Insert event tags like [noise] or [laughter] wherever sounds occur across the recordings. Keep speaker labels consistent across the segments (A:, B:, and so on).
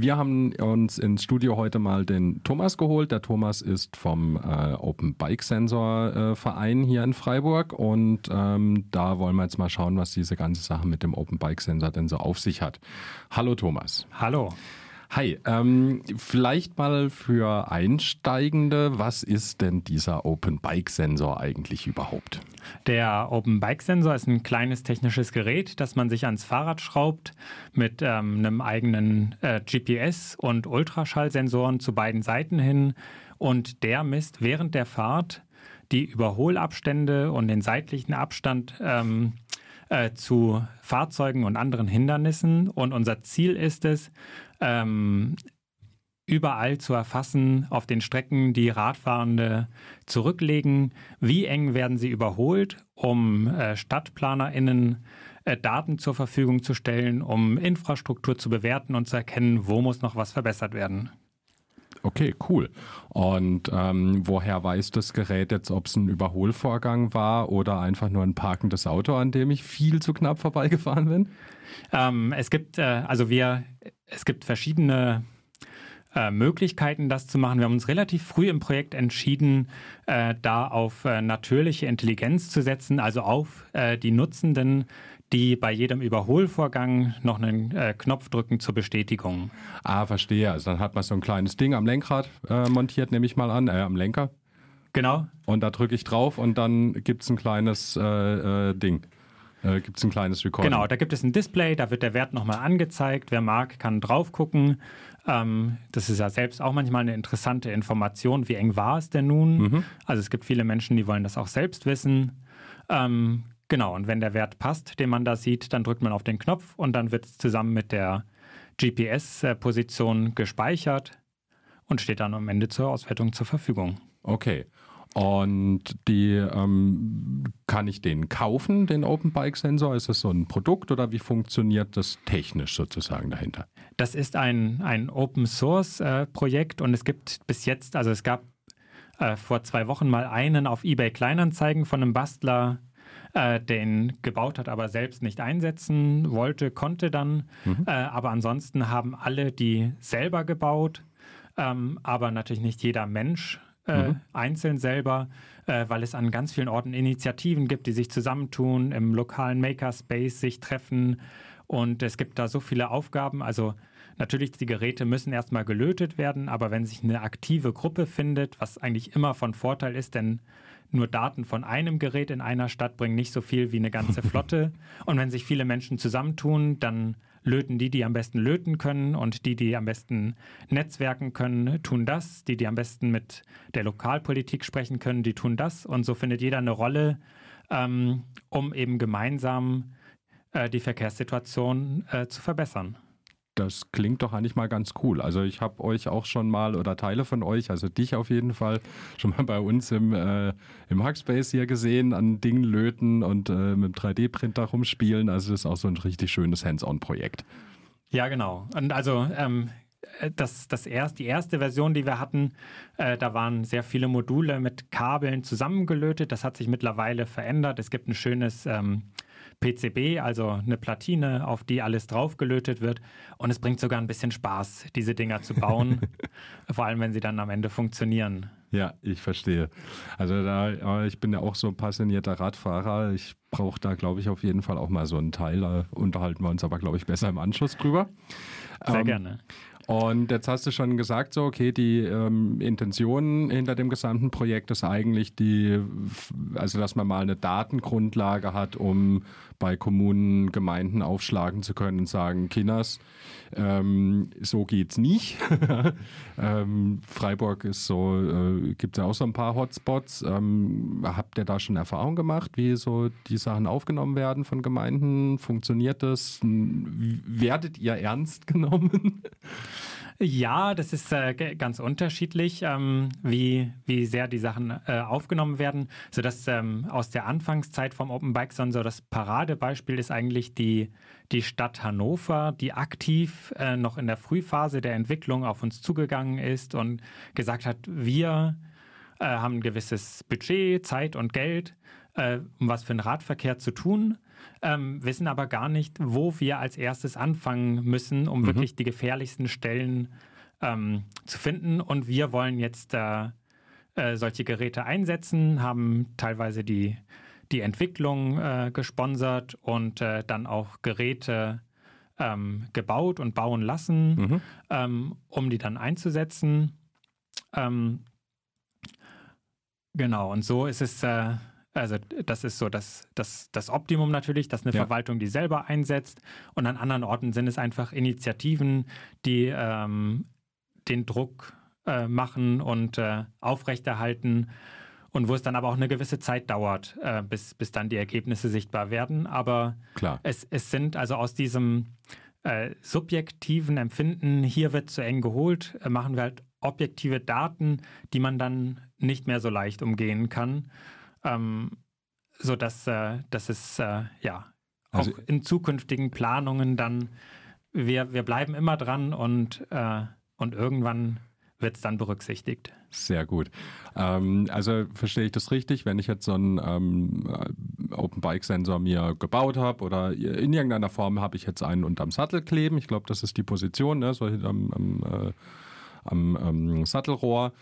A: Wir haben uns ins Studio heute mal den Thomas geholt. Der Thomas ist vom äh, Open Bike Sensor äh, Verein hier in Freiburg und ähm, da wollen wir jetzt mal schauen, was diese ganze Sache mit dem Open Bike Sensor denn so auf sich hat. Hallo Thomas.
B: Hallo.
A: Hi, ähm, vielleicht mal für Einsteigende, was ist denn dieser Open Bike Sensor eigentlich überhaupt?
B: Der Open Bike Sensor ist ein kleines technisches Gerät, das man sich ans Fahrrad schraubt mit ähm, einem eigenen äh, GPS und Ultraschallsensoren zu beiden Seiten hin und der misst während der Fahrt die Überholabstände und den seitlichen Abstand ähm, äh, zu Fahrzeugen und anderen Hindernissen. Und unser Ziel ist es, ähm, überall zu erfassen auf den Strecken, die Radfahrende zurücklegen. Wie eng werden sie überholt, um äh, StadtplanerInnen äh, Daten zur Verfügung zu stellen, um Infrastruktur zu bewerten und zu erkennen, wo muss noch was verbessert werden.
A: Okay, cool. Und ähm, woher weiß das Gerät jetzt, ob es ein Überholvorgang war oder einfach nur ein parkendes Auto, an dem ich viel zu knapp vorbeigefahren bin?
B: Ähm, es gibt, äh, also wir, es gibt verschiedene äh, Möglichkeiten, das zu machen. Wir haben uns relativ früh im Projekt entschieden, äh, da auf äh, natürliche Intelligenz zu setzen, also auf äh, die Nutzenden, die bei jedem Überholvorgang noch einen äh, Knopf drücken zur Bestätigung.
A: Ah, verstehe. Also dann hat man so ein kleines Ding am Lenkrad äh, montiert, nehme ich mal an, am Lenker.
B: Genau.
A: Und da drücke ich drauf und dann gibt es ein kleines Ding äh, gibt es ein kleines Recording.
B: Genau, da gibt es ein Display, da wird der Wert nochmal angezeigt. Wer mag, kann drauf gucken. Ähm, das ist ja selbst auch manchmal eine interessante Information. Wie eng war es denn nun? Mhm. Also es gibt viele Menschen, die wollen das auch selbst wissen. Ähm, genau, und wenn der Wert passt, den man da sieht, dann drückt man auf den Knopf und dann wird es zusammen mit der GPS-Position gespeichert und steht dann am Ende zur Auswertung zur Verfügung.
A: Okay. Und die ähm, kann ich den kaufen, den Open Bike Sensor? Ist das so ein Produkt oder wie funktioniert das technisch sozusagen dahinter?
B: Das ist ein, ein Open Source äh, Projekt und es gibt bis jetzt, also es gab äh, vor zwei Wochen mal einen auf eBay Kleinanzeigen von einem Bastler, äh, den gebaut hat, aber selbst nicht einsetzen wollte, konnte dann. Mhm. Äh, aber ansonsten haben alle die selber gebaut, ähm, aber natürlich nicht jeder Mensch äh, mhm. einzeln selber, äh, weil es an ganz vielen Orten Initiativen gibt, die sich zusammentun, im lokalen Makerspace sich treffen. Und es gibt da so viele Aufgaben. Also natürlich, die Geräte müssen erstmal gelötet werden, aber wenn sich eine aktive Gruppe findet, was eigentlich immer von Vorteil ist, denn nur Daten von einem Gerät in einer Stadt bringen nicht so viel wie eine ganze [laughs] Flotte. Und wenn sich viele Menschen zusammentun, dann löten die, die am besten löten können und die, die am besten netzwerken können, tun das. Die, die am besten mit der Lokalpolitik sprechen können, die tun das. Und so findet jeder eine Rolle, ähm, um eben gemeinsam äh, die Verkehrssituation äh, zu verbessern.
A: Das klingt doch eigentlich mal ganz cool. Also ich habe euch auch schon mal oder Teile von euch, also dich auf jeden Fall, schon mal [laughs] bei uns im, äh, im Hackspace hier gesehen, an Dingen löten und äh, mit dem 3D-Printer rumspielen. Also das ist auch so ein richtig schönes Hands-on-Projekt.
B: Ja, genau. Und also ähm, das, das erst, die erste Version, die wir hatten, äh, da waren sehr viele Module mit Kabeln zusammengelötet. Das hat sich mittlerweile verändert. Es gibt ein schönes ähm, PCB, also eine Platine, auf die alles draufgelötet wird. Und es bringt sogar ein bisschen Spaß, diese Dinger zu bauen, [laughs] vor allem wenn sie dann am Ende funktionieren.
A: Ja, ich verstehe. Also da, ich bin ja auch so ein passionierter Radfahrer. Ich brauche da, glaube ich, auf jeden Fall auch mal so einen Teil. Da unterhalten wir uns aber, glaube ich, besser im Anschluss drüber.
B: Sehr ähm, gerne.
A: Und jetzt hast du schon gesagt, so, okay, die ähm, Intention hinter dem gesamten Projekt ist eigentlich die, also dass man mal eine Datengrundlage hat, um bei Kommunen, Gemeinden aufschlagen zu können und sagen, Kinders, ähm, so geht's nicht. [laughs] ähm, Freiburg ist so, äh, gibt es ja auch so ein paar Hotspots. Ähm, habt ihr da schon Erfahrung gemacht, wie so die Sachen aufgenommen werden von Gemeinden? Funktioniert das? Werdet ihr ernst [laughs] genommen?
B: Ja, das ist äh, ganz unterschiedlich, ähm, wie, wie sehr die Sachen äh, aufgenommen werden. So dass ähm, aus der Anfangszeit vom Open Bike Sensor das Paradebeispiel ist eigentlich die, die Stadt Hannover, die aktiv äh, noch in der Frühphase der Entwicklung auf uns zugegangen ist und gesagt hat, wir äh, haben ein gewisses Budget, Zeit und Geld, äh, um was für den Radverkehr zu tun. Ähm, wissen aber gar nicht, wo wir als erstes anfangen müssen, um mhm. wirklich die gefährlichsten Stellen ähm, zu finden. Und wir wollen jetzt äh, äh, solche Geräte einsetzen, haben teilweise die, die Entwicklung äh, gesponsert und äh, dann auch Geräte ähm, gebaut und bauen lassen, mhm. Ähm, um die dann einzusetzen. Ähm, genau, und so ist es äh, also das ist so das, das, das Optimum natürlich, dass eine ja. Verwaltung die selber einsetzt. Und an anderen Orten sind es einfach Initiativen, die ähm, den Druck äh, machen und äh, aufrechterhalten. Und wo es dann aber auch eine gewisse Zeit dauert, äh, bis, bis dann die Ergebnisse sichtbar werden. Aber
A: Klar.
B: Es, es sind also aus diesem äh, subjektiven Empfinden, hier wird zu eng geholt, äh, machen wir halt objektive Daten, die man dann nicht mehr so leicht umgehen kann ähm, sodass äh, dass es äh, ja also, auch in zukünftigen Planungen dann, wir, wir bleiben immer dran und, äh, und irgendwann wird es dann berücksichtigt.
A: Sehr gut. Ähm, also verstehe ich das richtig, wenn ich jetzt so einen ähm, Open Bike Sensor mir gebaut habe oder in irgendeiner Form habe ich jetzt einen unterm Sattel kleben. Ich glaube, das ist die Position, ne? so am, am, äh, am, ähm, Sattelrohr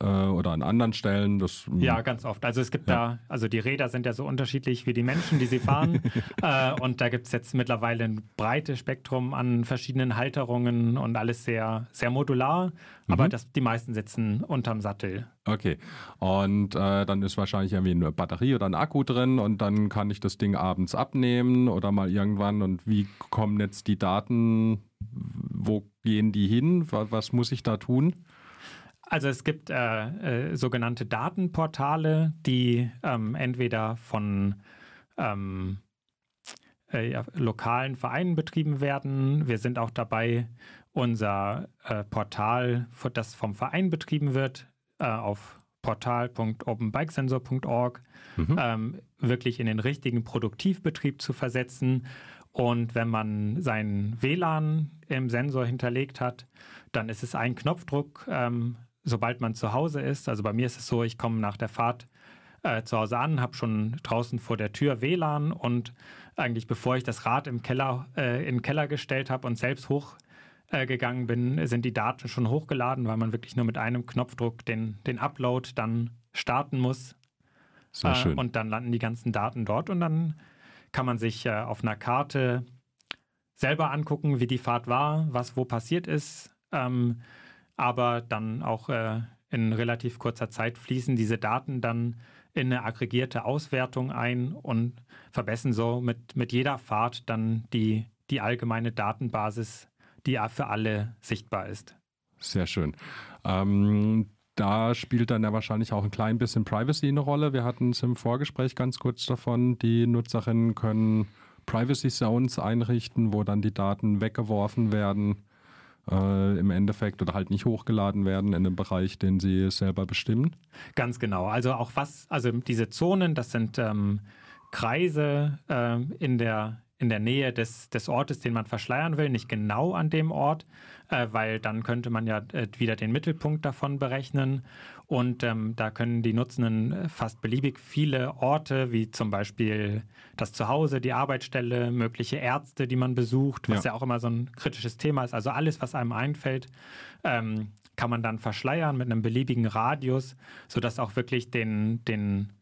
A: äh, oder an anderen Stellen. Das,
B: hm. ja, ganz oft. Also es gibt ja. da, also die Räder sind ja so unterschiedlich wie die Menschen, die sie fahren. [laughs] äh, und da gibt es jetzt mittlerweile ein breites Spektrum an verschiedenen Halterungen und alles sehr, sehr modular. Aber mhm. das, die meisten sitzen unterm Sattel.
A: Okay. Und äh, dann ist wahrscheinlich irgendwie eine Batterie oder ein Akku drin und dann kann ich das Ding abends abnehmen oder mal irgendwann. Und wie kommen jetzt die Daten? Wo gehen die hin? Was muss ich da tun?
B: Also es gibt äh, äh, sogenannte Datenportale, die ähm, entweder von ähm, äh, ja, lokalen Vereinen betrieben werden. Wir sind auch dabei, unser äh, Portal, das vom Verein betrieben wird, äh, auf portal.openbikesensor.org mhm. ähm, wirklich in den richtigen Produktivbetrieb zu versetzen. Und wenn man seinen WLAN im Sensor hinterlegt hat, dann ist es ein Knopfdruck, ähm, sobald man zu Hause ist. Also bei mir ist es so, ich komme nach der Fahrt äh, zu Hause an, habe schon draußen vor der Tür WLAN und eigentlich bevor ich das Rad im Keller, äh, in den Keller gestellt habe und selbst hochgegangen äh, bin, sind die Daten schon hochgeladen, weil man wirklich nur mit einem Knopfdruck den, den Upload dann starten muss.
A: Sehr schön.
B: Und dann landen die ganzen Daten dort und dann kann man sich äh, auf einer Karte selber angucken, wie die Fahrt war, was wo passiert ist. Ähm, aber dann auch äh, in relativ kurzer Zeit fließen diese Daten dann in eine aggregierte Auswertung ein und verbessern so mit, mit jeder Fahrt dann die, die allgemeine Datenbasis, die für alle sichtbar ist.
A: Sehr schön. Ähm, da spielt dann ja wahrscheinlich auch ein klein bisschen Privacy eine Rolle. Wir hatten es im Vorgespräch ganz kurz davon. Die Nutzerinnen können Privacy Zones einrichten, wo dann die Daten weggeworfen werden äh, im Endeffekt oder halt nicht hochgeladen werden in einem Bereich, den sie selber bestimmen?
B: Ganz genau. Also auch was, also diese Zonen, das sind ähm, Kreise äh, in der in der Nähe des, des Ortes, den man verschleiern will, nicht genau an dem Ort, äh, weil dann könnte man ja äh, wieder den Mittelpunkt davon berechnen. Und ähm, da können die Nutzenden äh, fast beliebig viele Orte, wie zum Beispiel das Zuhause, die Arbeitsstelle, mögliche Ärzte, die man besucht, was ja, ja auch immer so ein kritisches Thema ist. Also alles, was einem einfällt, ähm, kann man dann verschleiern mit einem beliebigen Radius, sodass auch wirklich den, den,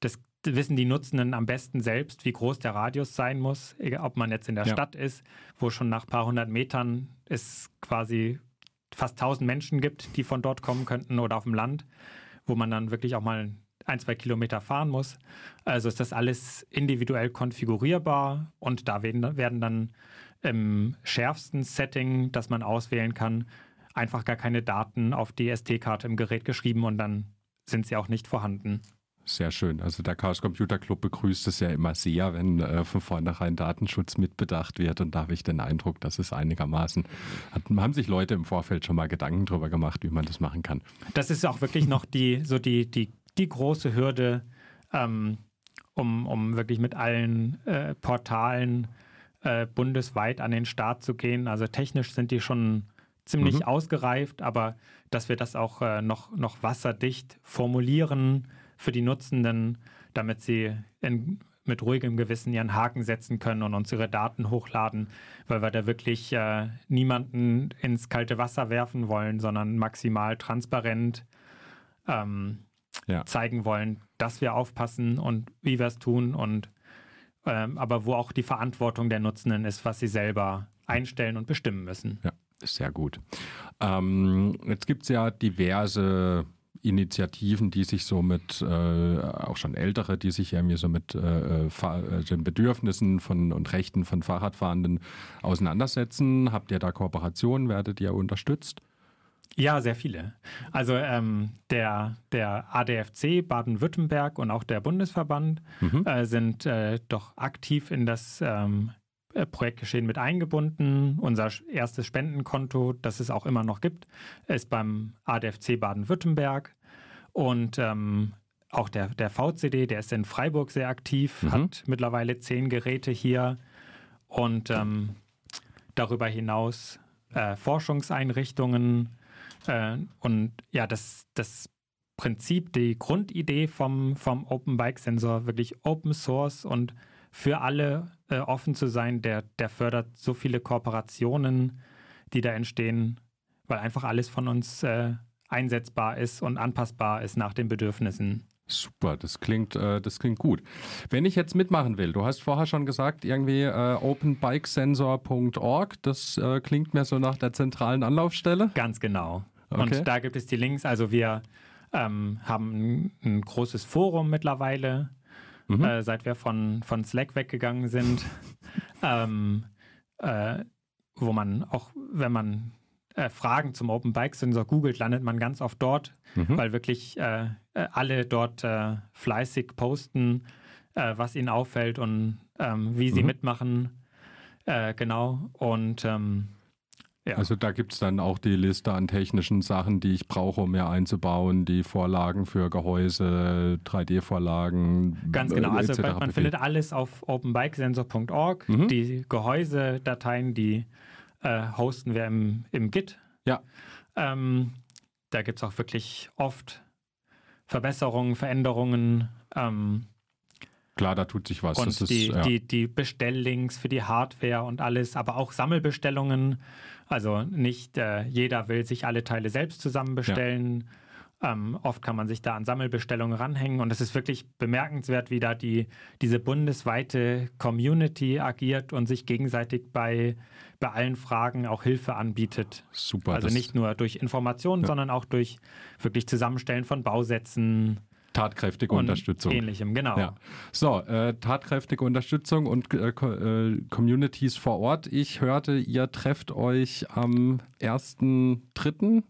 B: das wissen die Nutzenden am besten selbst, wie groß der Radius sein muss, ob man jetzt in der ja. Stadt ist, wo schon nach ein paar hundert Metern es quasi fast tausend Menschen gibt, die von dort kommen könnten oder auf dem Land, wo man dann wirklich auch mal ein, zwei Kilometer fahren muss. Also ist das alles individuell konfigurierbar und da werden, werden dann im schärfsten Setting, das man auswählen kann, einfach gar keine Daten auf die SD-Karte im Gerät geschrieben und dann sind sie auch nicht vorhanden.
A: Sehr schön. Also der Chaos Computer Club begrüßt es ja immer sehr, wenn äh, von vornherein Datenschutz mitbedacht wird. Und da habe ich den Eindruck, dass es einigermaßen, hat, haben sich Leute im Vorfeld schon mal Gedanken darüber gemacht, wie man das machen kann.
B: Das ist auch wirklich noch die, so die, die, die große Hürde, ähm, um, um wirklich mit allen äh, Portalen äh, bundesweit an den Start zu gehen. Also technisch sind die schon ziemlich mhm. ausgereift, aber dass wir das auch äh, noch, noch wasserdicht formulieren, für die Nutzenden, damit sie in mit ruhigem Gewissen ihren Haken setzen können und uns ihre Daten hochladen, weil wir da wirklich äh, niemanden ins kalte Wasser werfen wollen, sondern maximal transparent ähm, ja. zeigen wollen, dass wir aufpassen und wie wir es tun und ähm, aber wo auch die Verantwortung der Nutzenden ist, was sie selber einstellen und bestimmen müssen.
A: Ja, sehr gut. Ähm, jetzt gibt es ja diverse Initiativen, die sich so mit, äh, auch schon ältere, die sich irgendwie so mit äh, äh den Bedürfnissen von, und Rechten von Fahrradfahrenden auseinandersetzen. Habt ihr da Kooperationen? Werdet ihr unterstützt?
B: Ja, sehr viele. Also ähm, der, der ADFC Baden-Württemberg und auch der Bundesverband mhm. äh, sind äh, doch aktiv in das ähm, äh, Projektgeschehen mit eingebunden. Unser erstes Spendenkonto, das es auch immer noch gibt, ist beim ADFC Baden-Württemberg. Und ähm, auch der, der VCD, der ist in Freiburg sehr aktiv, mhm. hat mittlerweile zehn Geräte hier. Und ähm, darüber hinaus äh, Forschungseinrichtungen. Äh, und ja, das, das Prinzip, die Grundidee vom, vom Open Bike Sensor, wirklich Open Source und für alle äh, offen zu sein, der, der fördert so viele Kooperationen, die da entstehen, weil einfach alles von uns äh, einsetzbar ist und anpassbar ist nach den Bedürfnissen.
A: Super, das klingt, äh, das klingt gut. Wenn ich jetzt mitmachen will, du hast vorher schon gesagt, irgendwie äh, openbikesensor.org, das äh, klingt mir so nach der zentralen Anlaufstelle.
B: Ganz genau. Okay. Und da gibt es die Links. Also wir ähm, haben ein, ein, großes Forum mittlerweile, mhm. äh, seit wir von, von Slack weggegangen sind, [laughs] ähm, äh, wo man auch, wenn man äh, Fragen zum Open Bike Sensor googelt, landet man ganz oft dort, mhm. weil wirklich äh, äh, alle dort äh, fleißig posten, was ihnen auffällt und ähm, wie sie mhm. mitmachen. genau. Und ähm,
A: ja. Also da gibt es dann auch die Liste an technischen Sachen, die ich brauche, um mir einzubauen, die Vorlagen für Gehäuse, 3D-Vorlagen.
B: Ganz genau, äh, also man findet alles auf openbikesensor.org. Mhm. Die Gehäusedateien, die äh, hosten wir im, im Git.
A: Ja.
B: Ähm, da gibt es auch wirklich oft Verbesserungen, Veränderungen. Ähm,
A: Klar, da tut sich was.
B: Und ist, die, ja. die, die Bestelllinks für die Hardware und alles, aber auch Sammelbestellungen also nicht äh, jeder will sich alle Teile selbst zusammen bestellen. Ja. Ähm, oft kann man sich da an Sammelbestellungen ranhängen und es ist wirklich bemerkenswert, wie da die, diese bundesweite Community agiert und sich gegenseitig bei, bei allen Fragen auch Hilfe anbietet.
A: Super.
B: Also nicht nur durch Informationen, ja. sondern auch durch wirklich Zusammenstellen von Bausätzen,
A: tatkräftige und Unterstützung.
B: Ähnlichem, genau. Ja.
A: So, äh, tatkräftige Unterstützung und äh, äh Communities vor Ort. Ich hörte, ihr trefft euch am 1.3.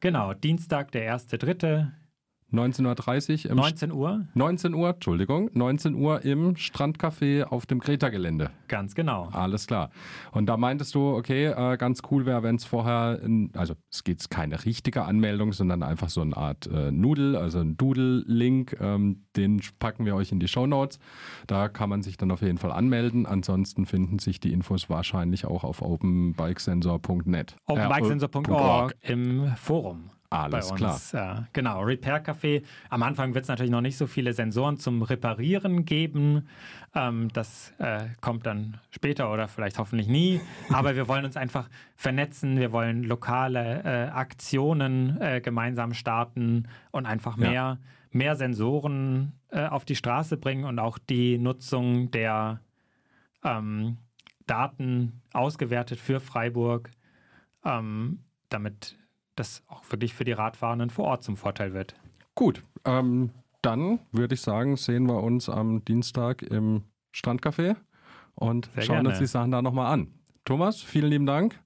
B: Genau, Dienstag, der 1.3.
A: 19.30
B: Uhr. 19 Uhr?
A: 19 Uhr, Entschuldigung. 19 Uhr im Strandcafé auf dem Greta-Gelände.
B: Ganz genau.
A: Alles klar. Und da meintest du, okay, äh, ganz cool wäre, wenn es vorher, in, also es geht keine richtige Anmeldung, sondern einfach so eine Art äh, Nudel, also ein Doodle-Link. Ähm, den packen wir euch in die Show Notes. Da kann man sich dann auf jeden Fall anmelden. Ansonsten finden sich die Infos wahrscheinlich auch auf openbikesensor.net.
B: Openbikesensor.org äh, im Forum.
A: Alles klar.
B: Äh, genau, Repair Café. Am Anfang wird es natürlich noch nicht so viele Sensoren zum Reparieren geben. Ähm, das äh, kommt dann später oder vielleicht hoffentlich nie. [laughs] Aber wir wollen uns einfach vernetzen. Wir wollen lokale äh, Aktionen äh, gemeinsam starten und einfach mehr, ja. mehr Sensoren äh, auf die Straße bringen und auch die Nutzung der ähm, Daten ausgewertet für Freiburg, ähm, damit das auch wirklich für die Radfahrenden vor Ort zum Vorteil wird.
A: Gut, ähm, dann würde ich sagen, sehen wir uns am Dienstag im Strandcafé und Sehr schauen gerne. uns die Sachen da nochmal an. Thomas, vielen lieben Dank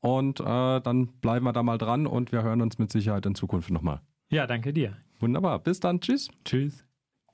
A: und äh, dann bleiben wir da mal dran und wir hören uns mit Sicherheit in Zukunft nochmal.
B: Ja, danke dir.
A: Wunderbar, bis dann, tschüss.
B: Tschüss.